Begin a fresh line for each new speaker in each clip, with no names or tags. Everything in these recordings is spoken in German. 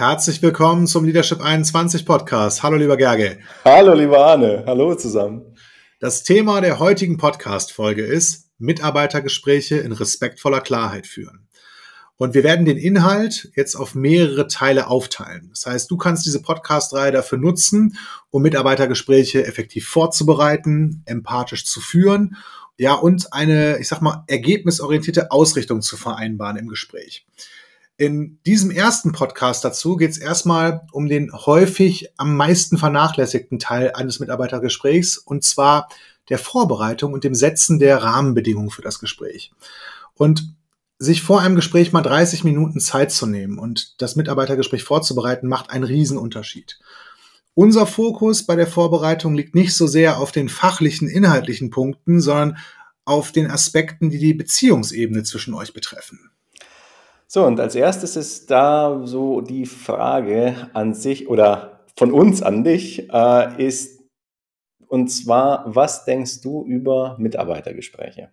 Herzlich willkommen zum Leadership 21 Podcast. Hallo, lieber Gerge.
Hallo, lieber Arne. Hallo zusammen.
Das Thema der heutigen Podcast-Folge ist Mitarbeitergespräche in respektvoller Klarheit führen. Und wir werden den Inhalt jetzt auf mehrere Teile aufteilen. Das heißt, du kannst diese Podcast-Reihe dafür nutzen, um Mitarbeitergespräche effektiv vorzubereiten, empathisch zu führen, ja, und eine, ich sag mal, ergebnisorientierte Ausrichtung zu vereinbaren im Gespräch. In diesem ersten Podcast dazu geht es erstmal um den häufig am meisten vernachlässigten Teil eines Mitarbeitergesprächs, und zwar der Vorbereitung und dem Setzen der Rahmenbedingungen für das Gespräch. Und sich vor einem Gespräch mal 30 Minuten Zeit zu nehmen und das Mitarbeitergespräch vorzubereiten, macht einen Riesenunterschied. Unser Fokus bei der Vorbereitung liegt nicht so sehr auf den fachlichen, inhaltlichen Punkten, sondern auf den Aspekten, die die Beziehungsebene zwischen euch betreffen.
So, und als erstes ist da so die Frage an sich oder von uns an dich, äh, ist, und zwar, was denkst du über Mitarbeitergespräche?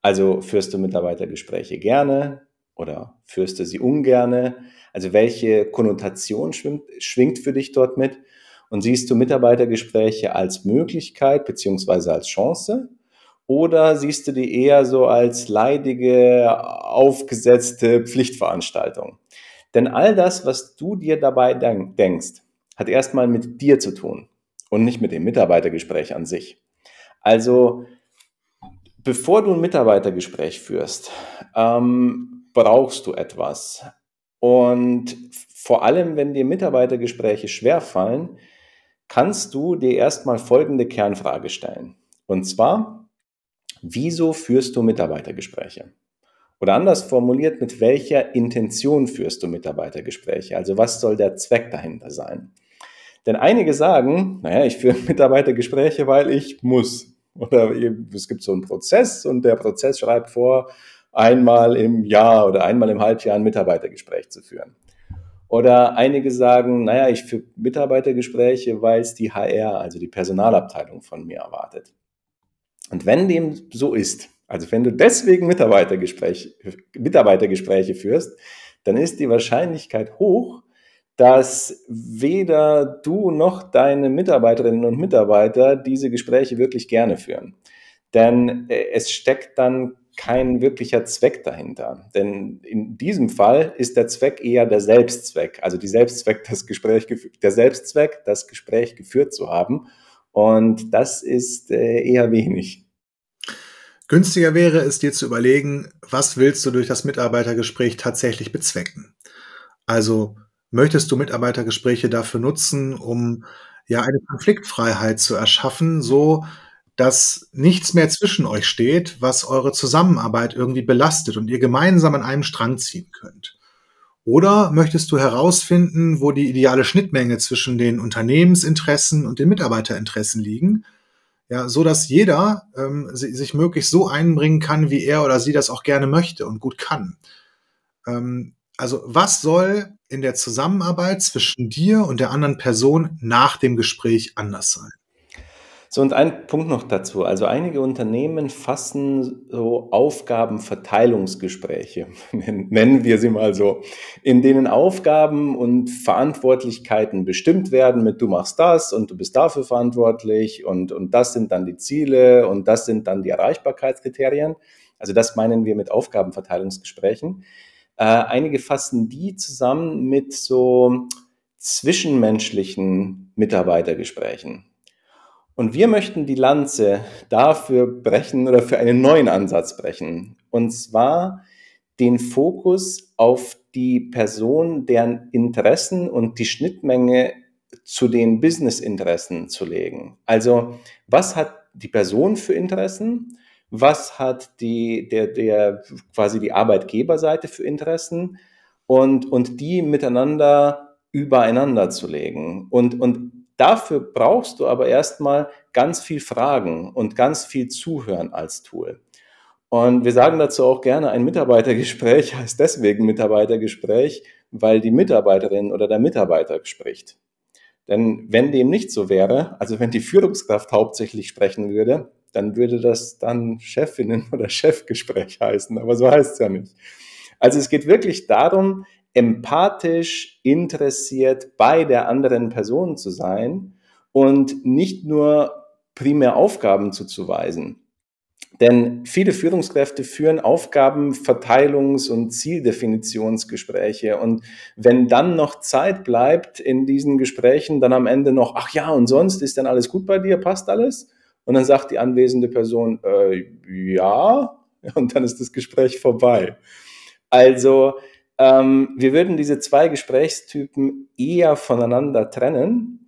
Also führst du Mitarbeitergespräche gerne oder führst du sie ungerne? Also welche Konnotation schwingt, schwingt für dich dort mit? Und siehst du Mitarbeitergespräche als Möglichkeit beziehungsweise als Chance? Oder siehst du die eher so als leidige, aufgesetzte Pflichtveranstaltung? Denn all das, was du dir dabei denkst, hat erstmal mit dir zu tun und nicht mit dem Mitarbeitergespräch an sich. Also, bevor du ein Mitarbeitergespräch führst, ähm, brauchst du etwas. Und vor allem, wenn dir Mitarbeitergespräche schwerfallen, kannst du dir erstmal folgende Kernfrage stellen. Und zwar, Wieso führst du Mitarbeitergespräche? Oder anders formuliert, mit welcher Intention führst du Mitarbeitergespräche? Also was soll der Zweck dahinter sein? Denn einige sagen, naja, ich führe Mitarbeitergespräche, weil ich muss. Oder es gibt so einen Prozess und der Prozess schreibt vor, einmal im Jahr oder einmal im Halbjahr ein Mitarbeitergespräch zu führen. Oder einige sagen, naja, ich führe Mitarbeitergespräche, weil es die HR, also die Personalabteilung von mir erwartet. Und wenn dem so ist, also wenn du deswegen Mitarbeitergespräche, Mitarbeitergespräche führst, dann ist die Wahrscheinlichkeit hoch, dass weder du noch deine Mitarbeiterinnen und Mitarbeiter diese Gespräche wirklich gerne führen. Denn äh, es steckt dann kein wirklicher Zweck dahinter. Denn in diesem Fall ist der Zweck eher der Selbstzweck, also die Selbstzweck, das Gespräch, der Selbstzweck, das Gespräch geführt zu haben. Und das ist äh, eher wenig.
Günstiger wäre es dir zu überlegen, was willst du durch das Mitarbeitergespräch tatsächlich bezwecken? Also möchtest du Mitarbeitergespräche dafür nutzen, um ja eine Konfliktfreiheit zu erschaffen, so dass nichts mehr zwischen euch steht, was eure Zusammenarbeit irgendwie belastet und ihr gemeinsam an einem Strang ziehen könnt? Oder möchtest du herausfinden, wo die ideale Schnittmenge zwischen den Unternehmensinteressen und den Mitarbeiterinteressen liegen? Ja, so dass jeder ähm, sich möglichst so einbringen kann, wie er oder sie das auch gerne möchte und gut kann. Ähm, also was soll in der Zusammenarbeit zwischen dir und der anderen Person nach dem Gespräch anders sein?
So, und ein Punkt noch dazu. Also einige Unternehmen fassen so Aufgabenverteilungsgespräche, nennen wir sie mal so, in denen Aufgaben und Verantwortlichkeiten bestimmt werden mit du machst das und du bist dafür verantwortlich und, und das sind dann die Ziele und das sind dann die Erreichbarkeitskriterien. Also das meinen wir mit Aufgabenverteilungsgesprächen. Äh, einige fassen die zusammen mit so zwischenmenschlichen Mitarbeitergesprächen. Und wir möchten die Lanze dafür brechen oder für einen neuen Ansatz brechen. Und zwar den Fokus auf die Person, deren Interessen und die Schnittmenge zu den Business-Interessen zu legen. Also was hat die Person für Interessen? Was hat die, der, der, quasi die Arbeitgeberseite für Interessen? Und, und die miteinander übereinander zu legen. Und, und Dafür brauchst du aber erstmal ganz viel Fragen und ganz viel Zuhören als Tool. Und wir sagen dazu auch gerne, ein Mitarbeitergespräch heißt deswegen Mitarbeitergespräch, weil die Mitarbeiterin oder der Mitarbeiter spricht. Denn wenn dem nicht so wäre, also wenn die Führungskraft hauptsächlich sprechen würde, dann würde das dann Chefinnen oder Chefgespräch heißen. Aber so heißt es ja nicht. Also es geht wirklich darum, empathisch interessiert bei der anderen Person zu sein und nicht nur primär Aufgaben zuzuweisen. Denn viele Führungskräfte führen Aufgabenverteilungs- und Zieldefinitionsgespräche. Und wenn dann noch Zeit bleibt in diesen Gesprächen, dann am Ende noch, ach ja, und sonst ist dann alles gut bei dir, passt alles? Und dann sagt die anwesende Person, äh, ja, und dann ist das Gespräch vorbei. Also ähm, wir würden diese zwei Gesprächstypen eher voneinander trennen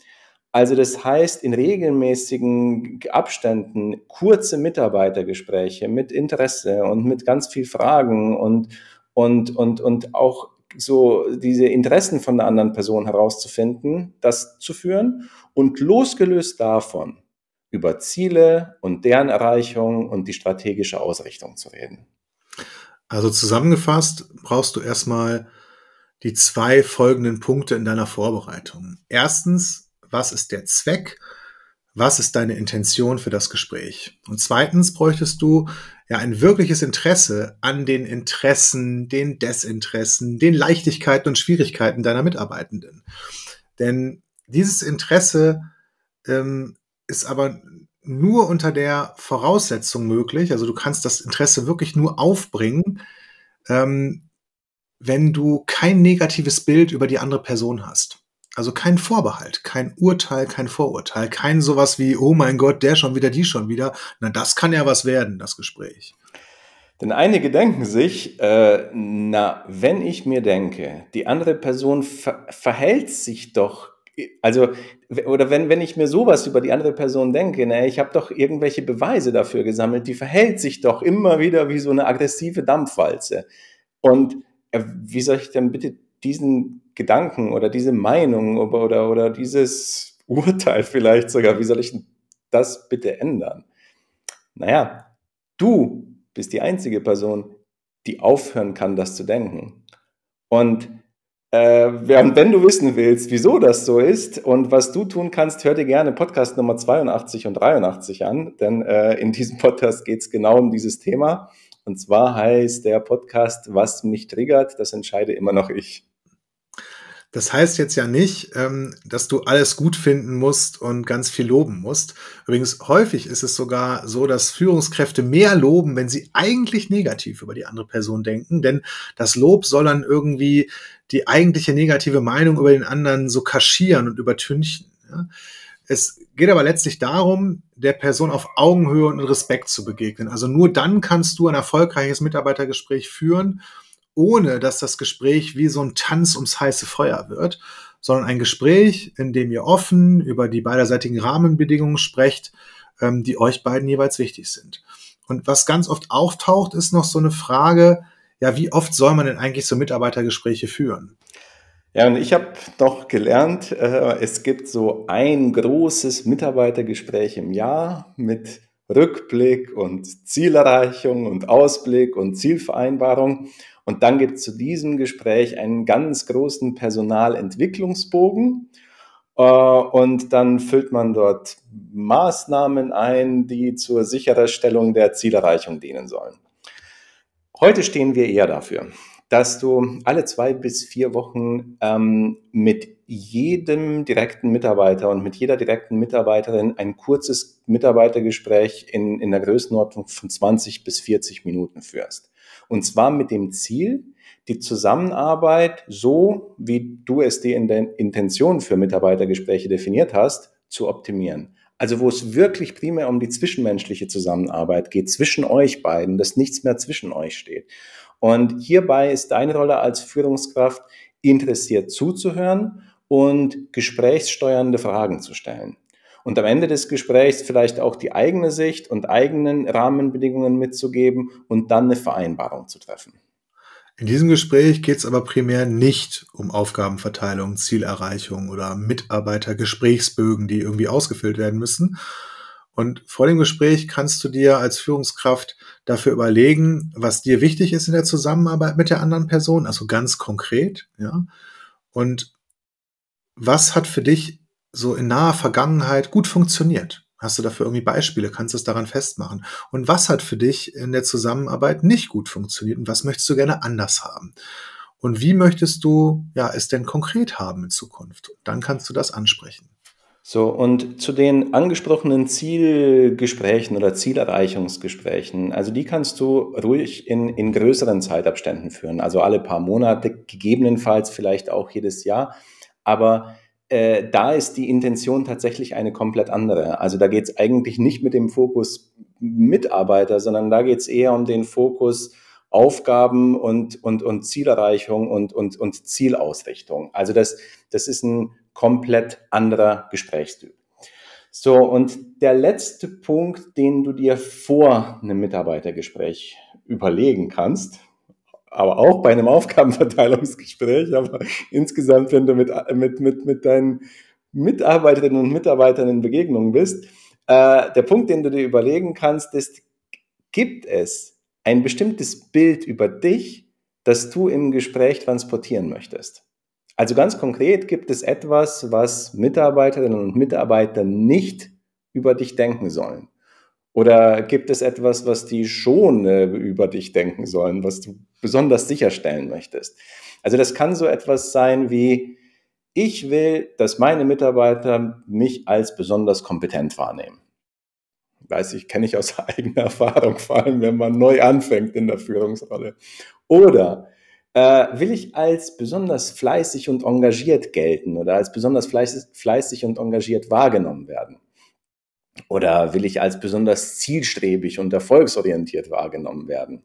also das heißt, in regelmäßigen Abständen kurze Mitarbeitergespräche mit Interesse und mit ganz viel Fragen und, und, und, und auch so diese Interessen von der anderen Person herauszufinden, das zu führen und losgelöst davon über Ziele und deren Erreichung und die strategische Ausrichtung zu reden.
Also zusammengefasst brauchst du erstmal die zwei folgenden Punkte in deiner Vorbereitung. Erstens was ist der Zweck, was ist deine Intention für das Gespräch. Und zweitens bräuchtest du ja ein wirkliches Interesse an den Interessen, den Desinteressen, den Leichtigkeiten und Schwierigkeiten deiner Mitarbeitenden. Denn dieses Interesse ähm, ist aber nur unter der Voraussetzung möglich, also du kannst das Interesse wirklich nur aufbringen, ähm, wenn du kein negatives Bild über die andere Person hast. Also kein Vorbehalt, kein Urteil, kein Vorurteil, kein sowas wie, oh mein Gott, der schon wieder, die schon wieder. Na, das kann ja was werden, das Gespräch.
Denn einige denken sich, äh, na, wenn ich mir denke, die andere Person ver verhält sich doch, also, oder wenn, wenn ich mir sowas über die andere Person denke, na, ich habe doch irgendwelche Beweise dafür gesammelt, die verhält sich doch immer wieder wie so eine aggressive Dampfwalze. Und äh, wie soll ich denn bitte diesen Gedanken oder diese Meinung oder, oder, oder dieses Urteil vielleicht sogar, wie soll ich das bitte ändern? Naja, du bist die einzige Person, die aufhören kann, das zu denken. Und äh, wenn du wissen willst, wieso das so ist und was du tun kannst, hör dir gerne Podcast Nummer 82 und 83 an, denn äh, in diesem Podcast geht es genau um dieses Thema. Und zwar heißt der Podcast, was mich triggert, das entscheide immer noch ich.
Das heißt jetzt ja nicht, ähm, dass du alles gut finden musst und ganz viel loben musst. Übrigens, häufig ist es sogar so, dass Führungskräfte mehr loben, wenn sie eigentlich negativ über die andere Person denken, denn das Lob soll dann irgendwie die eigentliche negative Meinung über den anderen so kaschieren und übertünchen. Ja? Es geht aber letztlich darum, der Person auf Augenhöhe und Respekt zu begegnen. Also nur dann kannst du ein erfolgreiches Mitarbeitergespräch führen ohne dass das Gespräch wie so ein Tanz ums heiße Feuer wird, sondern ein Gespräch, in dem ihr offen über die beiderseitigen Rahmenbedingungen sprecht, ähm, die euch beiden jeweils wichtig sind. Und was ganz oft auftaucht, ist noch so eine Frage, ja, wie oft soll man denn eigentlich so Mitarbeitergespräche führen?
Ja, und ich habe noch gelernt, äh, es gibt so ein großes Mitarbeitergespräch im Jahr mit Rückblick und Zielerreichung und Ausblick und Zielvereinbarung. Und dann gibt es zu diesem Gespräch einen ganz großen Personalentwicklungsbogen. Äh, und dann füllt man dort Maßnahmen ein, die zur Sicherstellung der Zielerreichung dienen sollen. Heute stehen wir eher dafür, dass du alle zwei bis vier Wochen ähm, mit jedem direkten Mitarbeiter und mit jeder direkten Mitarbeiterin ein kurzes Mitarbeitergespräch in, in der Größenordnung von 20 bis 40 Minuten führst. Und zwar mit dem Ziel, die Zusammenarbeit so, wie du es dir in der Intention für Mitarbeitergespräche definiert hast, zu optimieren. Also wo es wirklich primär um die zwischenmenschliche Zusammenarbeit geht, zwischen euch beiden, dass nichts mehr zwischen euch steht. Und hierbei ist deine Rolle als Führungskraft interessiert zuzuhören und gesprächssteuernde Fragen zu stellen und am Ende des Gesprächs vielleicht auch die eigene Sicht und eigenen Rahmenbedingungen mitzugeben und dann eine Vereinbarung zu treffen.
In diesem Gespräch geht es aber primär nicht um Aufgabenverteilung, Zielerreichung oder Mitarbeitergesprächsbögen, die irgendwie ausgefüllt werden müssen. Und vor dem Gespräch kannst du dir als Führungskraft dafür überlegen, was dir wichtig ist in der Zusammenarbeit mit der anderen Person, also ganz konkret, ja. Und was hat für dich so in naher Vergangenheit gut funktioniert? Hast du dafür irgendwie Beispiele? Kannst du es daran festmachen? Und was hat für dich in der Zusammenarbeit nicht gut funktioniert und was möchtest du gerne anders haben? Und wie möchtest du ja, es denn konkret haben in Zukunft? Dann kannst du das ansprechen.
So, und zu den angesprochenen Zielgesprächen oder Zielerreichungsgesprächen, also die kannst du ruhig in, in größeren Zeitabständen führen, also alle paar Monate, gegebenenfalls vielleicht auch jedes Jahr. Aber äh, da ist die Intention tatsächlich eine komplett andere. Also da geht es eigentlich nicht mit dem Fokus Mitarbeiter, sondern da geht es eher um den Fokus Aufgaben und, und, und Zielerreichung und, und, und Zielausrichtung. Also das, das ist ein komplett anderer Gesprächstyp. So, und der letzte Punkt, den du dir vor einem Mitarbeitergespräch überlegen kannst, aber auch bei einem Aufgabenverteilungsgespräch, aber insgesamt, wenn du mit, mit, mit, mit deinen Mitarbeiterinnen und Mitarbeitern in Begegnung bist, äh, der Punkt, den du dir überlegen kannst, ist, gibt es ein bestimmtes Bild über dich, das du im Gespräch transportieren möchtest? Also ganz konkret gibt es etwas, was Mitarbeiterinnen und Mitarbeiter nicht über dich denken sollen. Oder gibt es etwas, was die schon äh, über dich denken sollen, was du besonders sicherstellen möchtest? Also das kann so etwas sein wie, ich will, dass meine Mitarbeiter mich als besonders kompetent wahrnehmen. Weiß ich, kenne ich aus eigener Erfahrung, vor allem wenn man neu anfängt in der Führungsrolle. Oder äh, will ich als besonders fleißig und engagiert gelten oder als besonders fleißig, fleißig und engagiert wahrgenommen werden? Oder will ich als besonders zielstrebig und erfolgsorientiert wahrgenommen werden?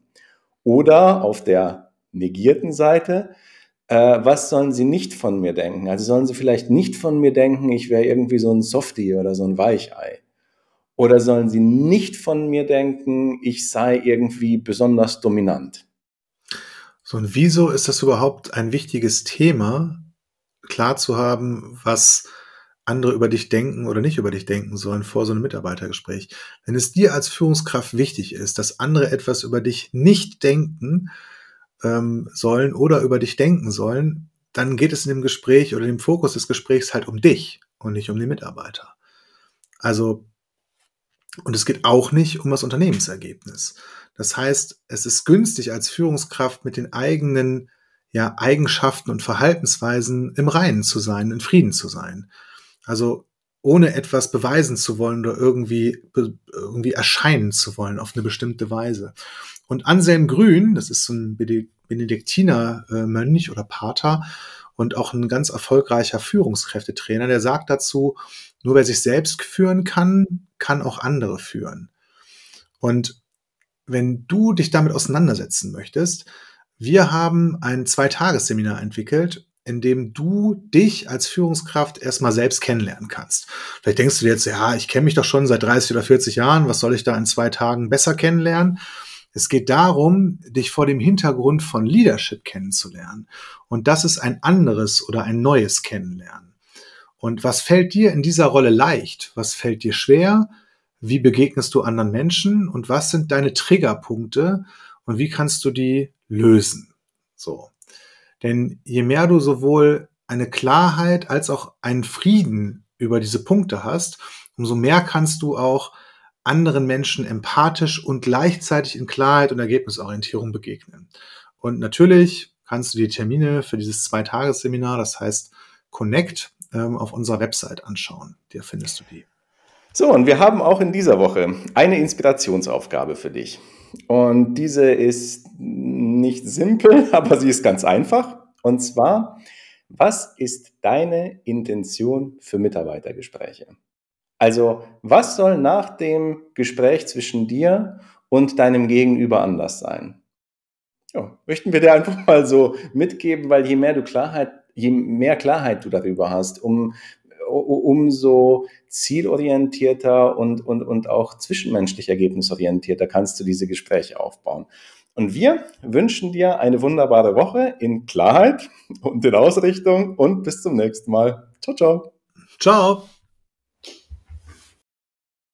Oder auf der negierten Seite, äh, was sollen sie nicht von mir denken? Also sollen sie vielleicht nicht von mir denken, ich wäre irgendwie so ein Softie oder so ein Weichei. Oder sollen sie nicht von mir denken, ich sei irgendwie besonders dominant?
So, und wieso ist das überhaupt ein wichtiges Thema, klar zu haben, was andere über dich denken oder nicht über dich denken sollen vor so einem Mitarbeitergespräch. Wenn es dir als Führungskraft wichtig ist, dass andere etwas über dich nicht denken ähm, sollen oder über dich denken sollen, dann geht es in dem Gespräch oder dem Fokus des Gesprächs halt um dich und nicht um den Mitarbeiter. Also, und es geht auch nicht um das Unternehmensergebnis. Das heißt, es ist günstig als Führungskraft mit den eigenen ja, Eigenschaften und Verhaltensweisen im Reinen zu sein, in Frieden zu sein. Also ohne etwas beweisen zu wollen oder irgendwie, irgendwie erscheinen zu wollen auf eine bestimmte Weise. Und Anselm Grün, das ist so ein Benediktiner äh, oder Pater und auch ein ganz erfolgreicher Führungskräftetrainer, der sagt dazu, nur wer sich selbst führen kann, kann auch andere führen. Und wenn du dich damit auseinandersetzen möchtest, wir haben ein Zweitagesseminar entwickelt, in dem du dich als Führungskraft erstmal selbst kennenlernen kannst. Vielleicht denkst du dir jetzt, ja, ich kenne mich doch schon seit 30 oder 40 Jahren, was soll ich da in zwei Tagen besser kennenlernen? Es geht darum, dich vor dem Hintergrund von Leadership kennenzulernen. Und das ist ein anderes oder ein neues Kennenlernen. Und was fällt dir in dieser Rolle leicht? Was fällt dir schwer? Wie begegnest du anderen Menschen und was sind deine Triggerpunkte und wie kannst du die lösen? So. Denn je mehr du sowohl eine Klarheit als auch einen Frieden über diese Punkte hast, umso mehr kannst du auch anderen Menschen empathisch und gleichzeitig in Klarheit und Ergebnisorientierung begegnen. Und natürlich kannst du die Termine für dieses Zweitagesseminar, das heißt Connect, ähm, auf unserer Website anschauen. Da findest du die.
So, und wir haben auch in dieser Woche eine Inspirationsaufgabe für dich. Und diese ist nicht simpel, aber sie ist ganz einfach. Und zwar, was ist deine Intention für Mitarbeitergespräche? Also, was soll nach dem Gespräch zwischen dir und deinem Gegenüber anders sein? Ja, möchten wir dir einfach mal so mitgeben, weil je mehr du Klarheit, je mehr Klarheit du darüber hast, um umso zielorientierter und, und, und auch zwischenmenschlich ergebnisorientierter kannst du diese Gespräche aufbauen. Und wir wünschen dir eine wunderbare Woche in Klarheit und in Ausrichtung und bis zum nächsten Mal. Ciao, ciao.
Ciao.